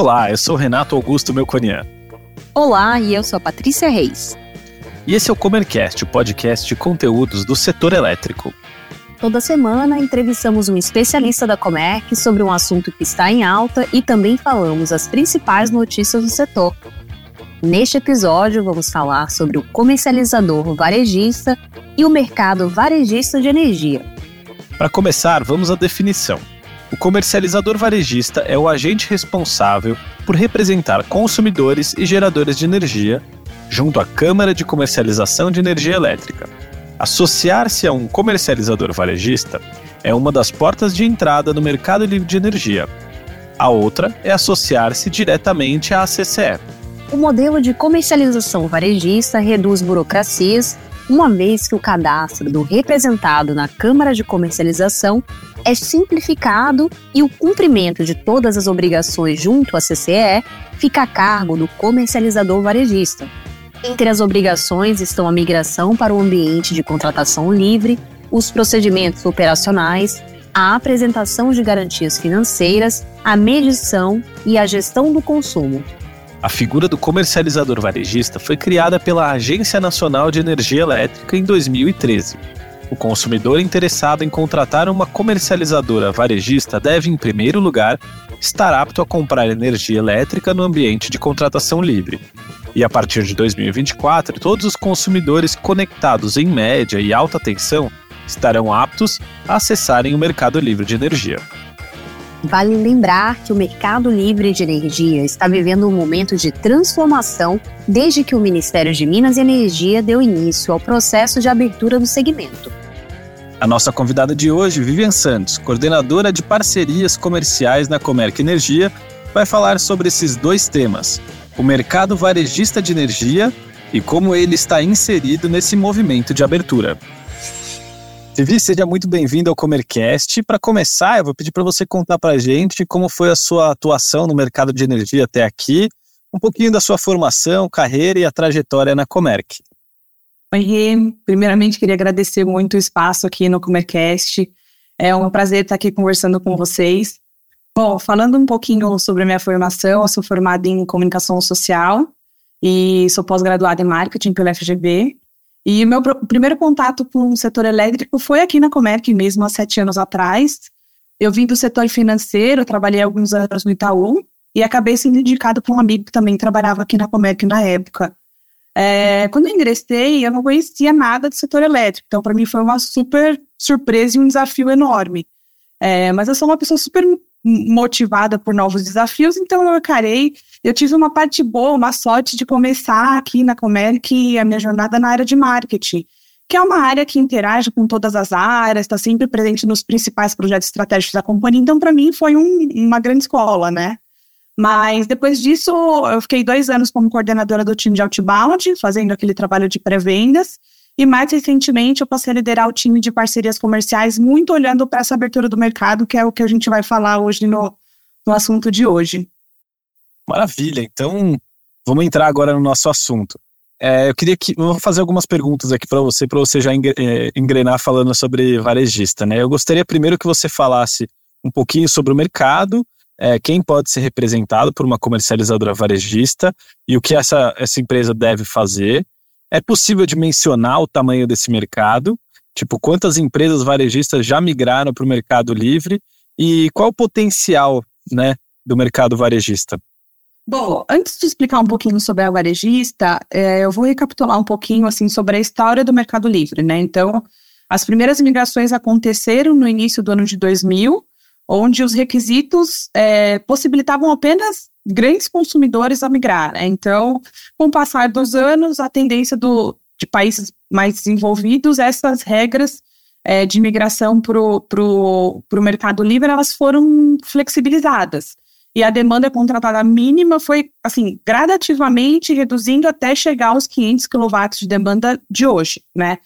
Olá, eu sou Renato Augusto Melconian. Olá, e eu sou a Patrícia Reis. E esse é o Comercast, o podcast de conteúdos do setor elétrico. Toda semana entrevistamos um especialista da Comerc sobre um assunto que está em alta e também falamos as principais notícias do setor. Neste episódio, vamos falar sobre o comercializador varejista e o mercado varejista de energia. Para começar, vamos à definição. O comercializador varejista é o agente responsável por representar consumidores e geradores de energia junto à Câmara de Comercialização de Energia Elétrica. Associar-se a um comercializador varejista é uma das portas de entrada no mercado livre de energia. A outra é associar-se diretamente à CCE. O modelo de comercialização varejista reduz burocracias uma vez que o cadastro do representado na Câmara de Comercialização é simplificado e o cumprimento de todas as obrigações junto à CCE fica a cargo do comercializador varejista. Entre as obrigações estão a migração para o ambiente de contratação livre, os procedimentos operacionais, a apresentação de garantias financeiras, a medição e a gestão do consumo, a figura do comercializador varejista foi criada pela Agência Nacional de Energia Elétrica em 2013. O consumidor interessado em contratar uma comercializadora varejista deve, em primeiro lugar, estar apto a comprar energia elétrica no ambiente de contratação livre. E a partir de 2024, todos os consumidores conectados em média e alta tensão estarão aptos a acessarem o mercado livre de energia. Vale lembrar que o mercado livre de energia está vivendo um momento de transformação desde que o Ministério de Minas e Energia deu início ao processo de abertura do segmento. A nossa convidada de hoje, Vivian Santos, coordenadora de parcerias comerciais na Comerc Energia, vai falar sobre esses dois temas: o mercado varejista de energia e como ele está inserido nesse movimento de abertura. Vivi, seja muito bem-vindo ao Comercast. Para começar, eu vou pedir para você contar para a gente como foi a sua atuação no mercado de energia até aqui, um pouquinho da sua formação, carreira e a trajetória na Comerc. Oi. Primeiramente, queria agradecer muito o espaço aqui no Comercast. É um prazer estar aqui conversando com vocês. Bom, falando um pouquinho sobre a minha formação, eu sou formada em comunicação social e sou pós-graduada em marketing pela FGV. E meu pr primeiro contato com o setor elétrico foi aqui na Comerc mesmo, há sete anos atrás. Eu vim do setor financeiro, trabalhei alguns anos no Itaú e acabei sendo indicado por um amigo que também trabalhava aqui na Comerc na época. É, quando eu ingressei, eu não conhecia nada do setor elétrico, então para mim foi uma super surpresa e um desafio enorme. É, mas eu sou uma pessoa super motivada por novos desafios, então eu encarei. Eu tive uma parte boa, uma sorte de começar aqui na Comerc a minha jornada na área de marketing, que é uma área que interage com todas as áreas, está sempre presente nos principais projetos estratégicos da companhia. Então, para mim, foi um, uma grande escola, né? Mas depois disso, eu fiquei dois anos como coordenadora do time de outbound, fazendo aquele trabalho de pré-vendas. E mais recentemente, eu passei a liderar o time de parcerias comerciais, muito olhando para essa abertura do mercado, que é o que a gente vai falar hoje no, no assunto de hoje. Maravilha. Então, vamos entrar agora no nosso assunto. É, eu queria que. Eu vou fazer algumas perguntas aqui para você, para você já é, engrenar falando sobre varejista. Né? Eu gostaria primeiro que você falasse um pouquinho sobre o mercado, é, quem pode ser representado por uma comercializadora varejista e o que essa, essa empresa deve fazer. É possível dimensionar o tamanho desse mercado? Tipo, quantas empresas varejistas já migraram para o mercado livre e qual o potencial né, do mercado varejista? Bom, antes de explicar um pouquinho sobre a varejista, é, eu vou recapitular um pouquinho assim sobre a história do Mercado Livre, né? Então, as primeiras migrações aconteceram no início do ano de 2000, onde os requisitos é, possibilitavam apenas grandes consumidores a migrar. Né? Então, com o passar dos anos, a tendência do, de países mais desenvolvidos, essas regras é, de migração para o mercado livre, elas foram flexibilizadas. E a demanda contratada mínima foi, assim, gradativamente reduzindo até chegar aos 500 kW de demanda de hoje, né?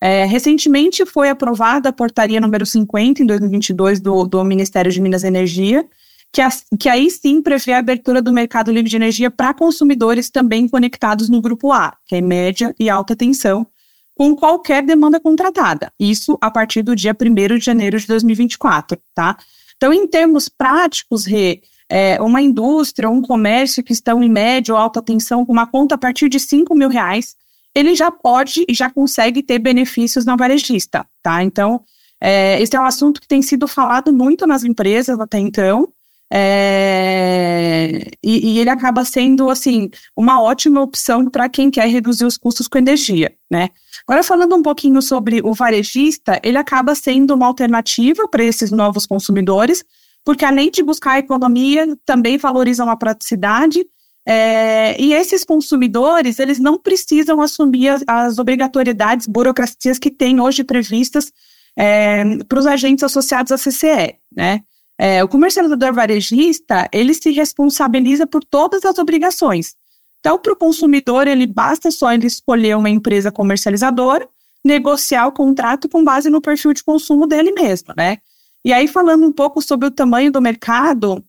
É, recentemente foi aprovada a portaria número 50, em 2022, do, do Ministério de Minas e Energia, que, que aí sim prevê a abertura do mercado livre de energia para consumidores também conectados no grupo A, que é média e alta tensão, com qualquer demanda contratada. Isso a partir do dia 1 de janeiro de 2024, tá? Então, em termos práticos, Rê, é, uma indústria, um comércio que estão em média ou alta tensão com uma conta a partir de 5 mil reais, ele já pode e já consegue ter benefícios na varejista, tá? Então, é, esse é um assunto que tem sido falado muito nas empresas até então, é, e, e, ele acaba sendo, assim, uma ótima opção para quem quer reduzir os custos com energia, né? Agora, falando um pouquinho sobre o varejista, ele acaba sendo uma alternativa para esses novos consumidores, porque além de buscar economia, também valorizam a praticidade, é, e esses consumidores, eles não precisam assumir as, as obrigatoriedades, burocracias que têm hoje previstas é, para os agentes associados à CCE, né? É, o comercializador varejista, ele se responsabiliza por todas as obrigações. Então, para o consumidor, ele basta só ele escolher uma empresa comercializadora, negociar o contrato com base no perfil de consumo dele mesmo, né? E aí, falando um pouco sobre o tamanho do mercado,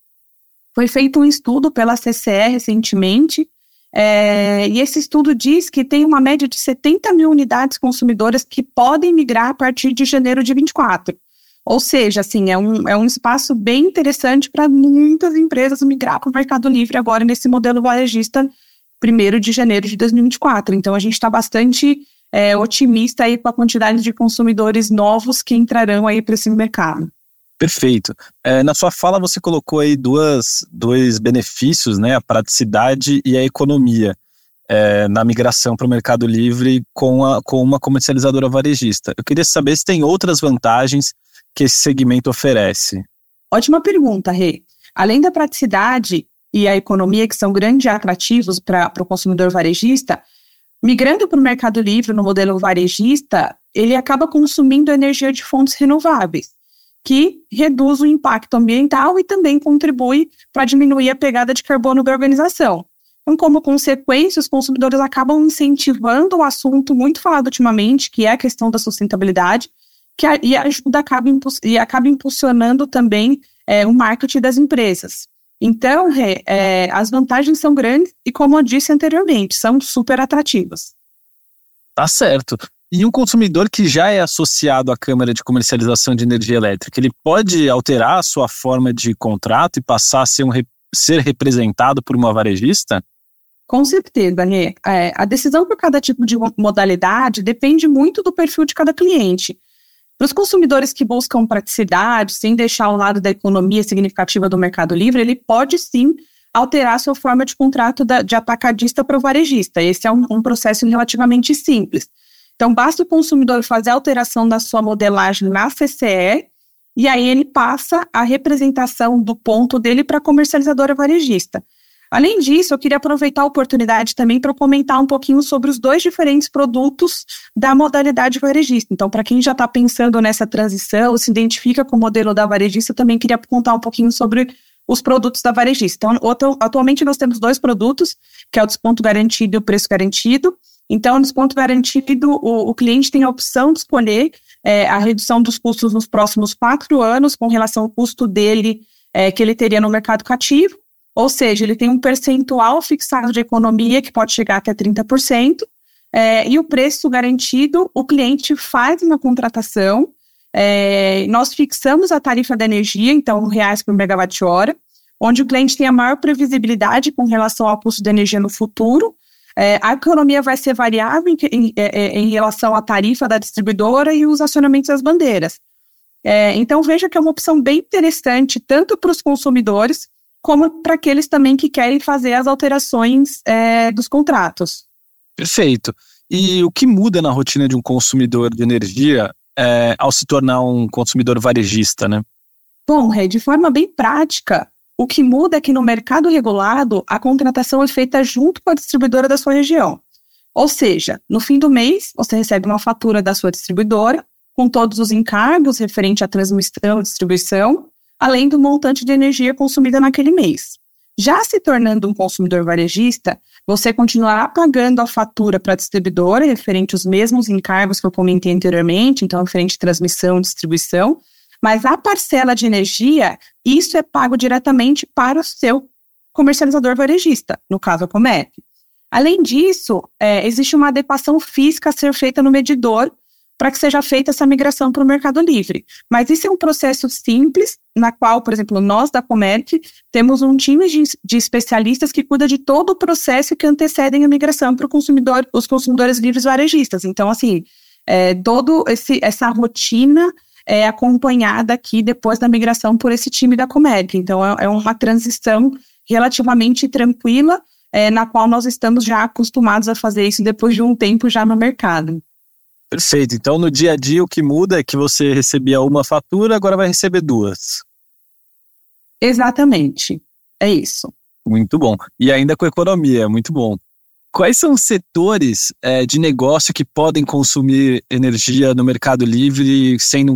foi feito um estudo pela CCE recentemente, é, e esse estudo diz que tem uma média de 70 mil unidades consumidoras que podem migrar a partir de janeiro de 24. Ou seja, assim, é um, é um espaço bem interessante para muitas empresas migrar para o Mercado Livre agora nesse modelo varejista 1 de janeiro de 2024. Então, a gente está bastante é, otimista aí com a quantidade de consumidores novos que entrarão aí para esse mercado. Perfeito. É, na sua fala você colocou aí duas, dois benefícios, né? A praticidade e a economia é, na migração para o Mercado Livre com, a, com uma comercializadora varejista. Eu queria saber se tem outras vantagens que esse segmento oferece? Ótima pergunta, Rê. Além da praticidade e a economia, que são grandes atrativos para o consumidor varejista, migrando para o Mercado Livre no modelo varejista, ele acaba consumindo energia de fontes renováveis, que reduz o impacto ambiental e também contribui para diminuir a pegada de carbono da organização. Então, como consequência, os consumidores acabam incentivando o assunto muito falado ultimamente, que é a questão da sustentabilidade, que a, e ajuda acaba, e acaba impulsionando também é, o marketing das empresas. Então, é, as vantagens são grandes e, como eu disse anteriormente, são super atrativas. Tá certo. E um consumidor que já é associado à Câmara de Comercialização de Energia Elétrica, ele pode alterar a sua forma de contrato e passar a ser, um, ser representado por uma varejista? Com certeza, Rê. É, a decisão por cada tipo de modalidade depende muito do perfil de cada cliente. Para os consumidores que buscam praticidade, sem deixar ao lado da economia significativa do Mercado Livre, ele pode sim alterar sua forma de contrato da, de atacadista para o varejista. Esse é um, um processo relativamente simples. Então, basta o consumidor fazer a alteração da sua modelagem na CCE e aí ele passa a representação do ponto dele para a comercializadora varejista. Além disso, eu queria aproveitar a oportunidade também para comentar um pouquinho sobre os dois diferentes produtos da modalidade varejista. Então, para quem já está pensando nessa transição, se identifica com o modelo da varejista, também queria contar um pouquinho sobre os produtos da varejista. Então, atualmente nós temos dois produtos, que é o desconto garantido e o preço garantido. Então, no desconto garantido, o, o cliente tem a opção de escolher é, a redução dos custos nos próximos quatro anos com relação ao custo dele é, que ele teria no mercado cativo. Ou seja, ele tem um percentual fixado de economia que pode chegar até 30%, é, e o preço garantido, o cliente faz uma contratação, é, nós fixamos a tarifa da energia, então, reais por megawatt-hora, onde o cliente tem a maior previsibilidade com relação ao custo de energia no futuro. É, a economia vai ser variável em, em, é, é, em, relação à tarifa da distribuidora e os acionamentos das bandeiras. É, então, veja que é uma opção bem interessante, tanto para os consumidores, como para aqueles também que querem fazer as alterações é, dos contratos. Perfeito. E o que muda na rotina de um consumidor de energia é, ao se tornar um consumidor varejista, né? Bom, Rê, de forma bem prática, o que muda é que no mercado regulado, a contratação é feita junto com a distribuidora da sua região. Ou seja, no fim do mês, você recebe uma fatura da sua distribuidora, com todos os encargos referente à transmissão e distribuição, além do montante de energia consumida naquele mês. Já se tornando um consumidor varejista, você continuará pagando a fatura para a distribuidora referente aos mesmos encargos que eu comentei anteriormente, então referente à transmissão e distribuição, Mas a parcela de energia, isso é pago diretamente para o seu comercializador varejista, no caso a Comep. Além disso, é, existe uma adequação física a ser feita no medidor para que seja feita essa migração para o Mercado Livre. Mas isso é um processo simples, na qual, por exemplo, nós da Comerc temos um time de, de especialistas que cuida de todo o processo que antecedem a migração para o consumidor, os consumidores livres varejistas. Então, assim, é, todo esse, essa rotina é acompanhada aqui depois da migração por esse time da Comerc. Então, é, é uma transição relativamente tranquila, é, na qual nós estamos já acostumados a fazer isso depois de um tempo já no mercado. Perfeito. Então, no dia a dia, o que muda é que você recebia uma fatura, agora vai receber duas. Exatamente. É isso. Muito bom. E ainda com economia, muito bom. Quais são os setores é, de negócio que podem consumir energia no Mercado Livre sendo um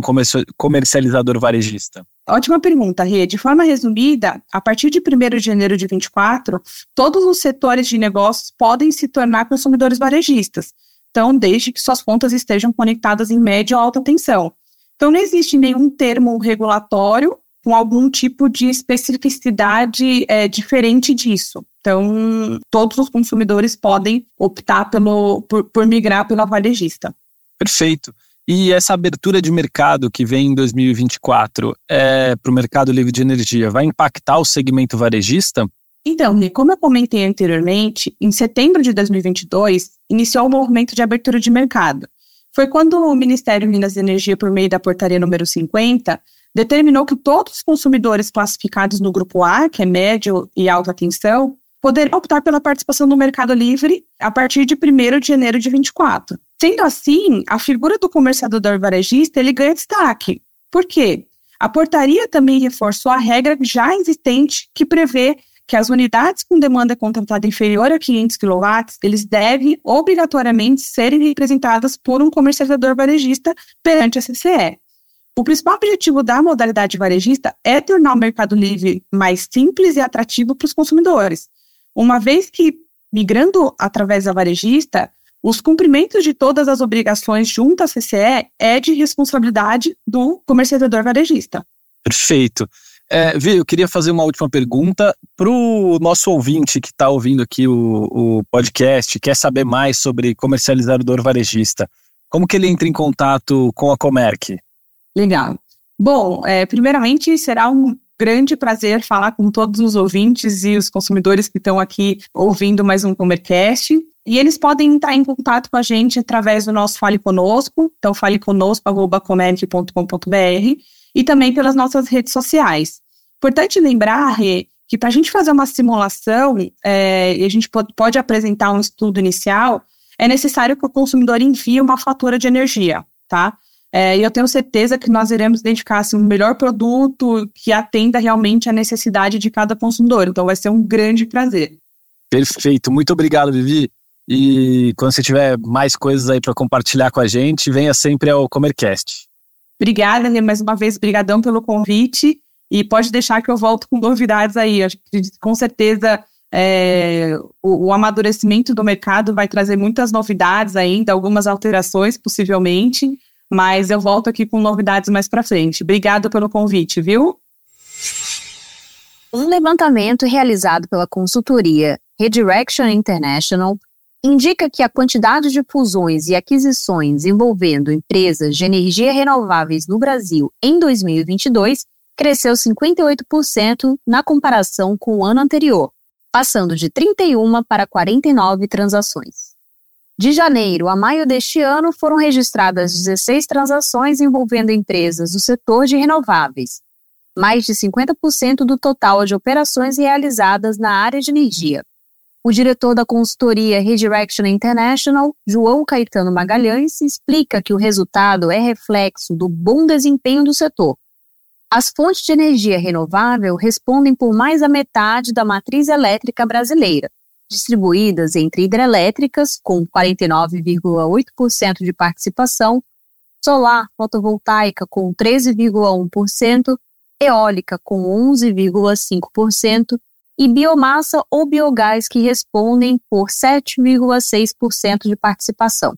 comercializador varejista? Ótima pergunta, Rê. De forma resumida, a partir de 1 de janeiro de 24, todos os setores de negócios podem se tornar consumidores varejistas. Então, desde que suas contas estejam conectadas em média ou alta tensão. Então, não existe nenhum termo regulatório com algum tipo de especificidade é, diferente disso. Então, todos os consumidores podem optar pelo, por, por migrar pela varejista. Perfeito. E essa abertura de mercado que vem em 2024 é, para o mercado livre de energia vai impactar o segmento varejista? Então, como eu comentei anteriormente, em setembro de 2022, iniciou o movimento de abertura de mercado. Foi quando o Ministério de Minas e Energia, por meio da portaria número 50, determinou que todos os consumidores classificados no grupo A, que é médio e alta tensão, poderiam optar pela participação no Mercado Livre a partir de 1 de janeiro de 24. Sendo assim, a figura do comercializador varejista ele ganha destaque. Por quê? A portaria também reforçou a regra já existente que prevê que as unidades com demanda contratada inferior a 500 kW, eles devem obrigatoriamente serem representadas por um comercializador varejista perante a CCE. O principal objetivo da modalidade varejista é tornar o mercado livre mais simples e atrativo para os consumidores, uma vez que, migrando através da varejista, os cumprimentos de todas as obrigações junto à CCE é de responsabilidade do comercializador varejista. Perfeito. É, Vi, eu queria fazer uma última pergunta para o nosso ouvinte que está ouvindo aqui o, o podcast, quer saber mais sobre comercializador varejista. Como que ele entra em contato com a Comerc? Legal. Bom, é, primeiramente será um grande prazer falar com todos os ouvintes e os consumidores que estão aqui ouvindo mais um Comercast. E eles podem entrar em contato com a gente através do nosso Fale Conosco, então faleconosco.comerc.com.br e também pelas nossas redes sociais. Importante lembrar, Rê, que para a gente fazer uma simulação é, e a gente pode, pode apresentar um estudo inicial, é necessário que o consumidor envie uma fatura de energia, tá? É, e eu tenho certeza que nós iremos identificar assim, o melhor produto que atenda realmente a necessidade de cada consumidor. Então vai ser um grande prazer. Perfeito. Muito obrigado, Vivi. E quando você tiver mais coisas aí para compartilhar com a gente, venha sempre ao Comercast. Obrigada, Rê, mais uma vez, brigadão pelo convite e pode deixar que eu volto com novidades aí. Acho que com certeza é, o, o, amadurecimento do mercado vai trazer muitas novidades ainda, algumas alterações possivelmente, mas eu volto aqui com novidades mais para frente. Obrigada pelo convite, viu? Um levantamento realizado pela consultoria Redirection International indica que a quantidade de fusões e aquisições envolvendo empresas de energia renováveis no Brasil em 2022 cresceu 58% na comparação com o ano anterior, passando de 31 para 49 transações. De janeiro a maio deste ano foram registradas 16 transações envolvendo empresas do setor de renováveis, mais de 50% do total de operações realizadas na área de energia. O diretor da consultoria Redirection International, João Caetano Magalhães, explica que o resultado é reflexo do bom desempenho do setor. As fontes de energia renovável respondem por mais da metade da matriz elétrica brasileira, distribuídas entre hidrelétricas, com 49,8% de participação, solar fotovoltaica, com 13,1%, eólica, com 11,5%, e biomassa ou biogás que respondem por 7,6% de participação.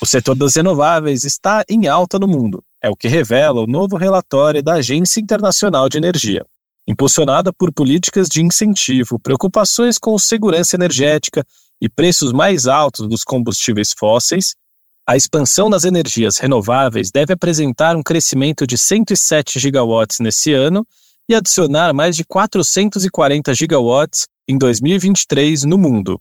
O setor das renováveis está em alta no mundo. É o que revela o novo relatório da Agência Internacional de Energia. Impulsionada por políticas de incentivo, preocupações com segurança energética e preços mais altos dos combustíveis fósseis, a expansão das energias renováveis deve apresentar um crescimento de 107 gigawatts nesse ano e adicionar mais de 440 gigawatts em 2023 no mundo.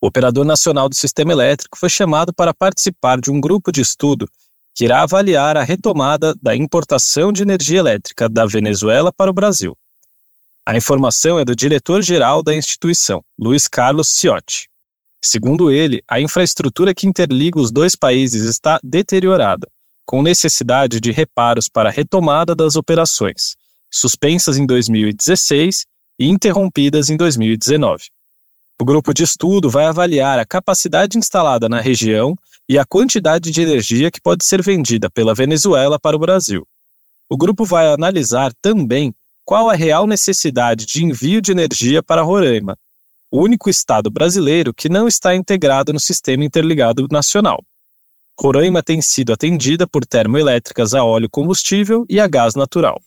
O Operador Nacional do Sistema Elétrico foi chamado para participar de um grupo de estudo que irá avaliar a retomada da importação de energia elétrica da Venezuela para o Brasil. A informação é do diretor-geral da instituição, Luiz Carlos Ciotti. Segundo ele, a infraestrutura que interliga os dois países está deteriorada, com necessidade de reparos para a retomada das operações, suspensas em 2016 e interrompidas em 2019. O grupo de estudo vai avaliar a capacidade instalada na região e a quantidade de energia que pode ser vendida pela Venezuela para o Brasil. O grupo vai analisar também qual a real necessidade de envio de energia para Roraima, o único estado brasileiro que não está integrado no Sistema Interligado Nacional. Roraima tem sido atendida por termoelétricas a óleo combustível e a gás natural.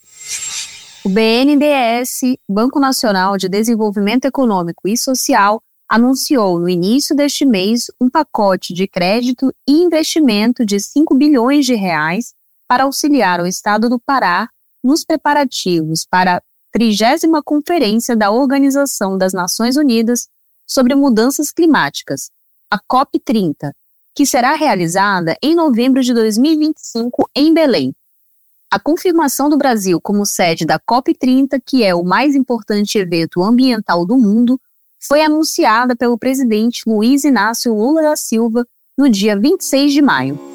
O BNDES, Banco Nacional de Desenvolvimento Econômico e Social, anunciou no início deste mês um pacote de crédito e investimento de 5 bilhões de reais para auxiliar o estado do Pará nos preparativos para a 30 Conferência da Organização das Nações Unidas sobre Mudanças Climáticas, a COP30, que será realizada em novembro de 2025 em Belém. A confirmação do Brasil como sede da COP30, que é o mais importante evento ambiental do mundo, foi anunciada pelo presidente Luiz Inácio Lula da Silva no dia 26 de maio.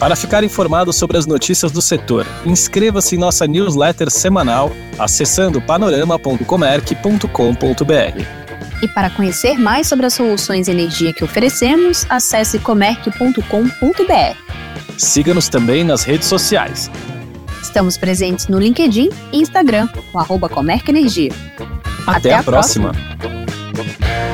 Para ficar informado sobre as notícias do setor, inscreva-se em nossa newsletter semanal acessando panorama.comerc.com.br. E para conhecer mais sobre as soluções de energia que oferecemos, acesse comerc.com.br. Siga-nos também nas redes sociais. Estamos presentes no LinkedIn e Instagram, com arroba Comerc Energia. Até, Até a, a próxima. próxima.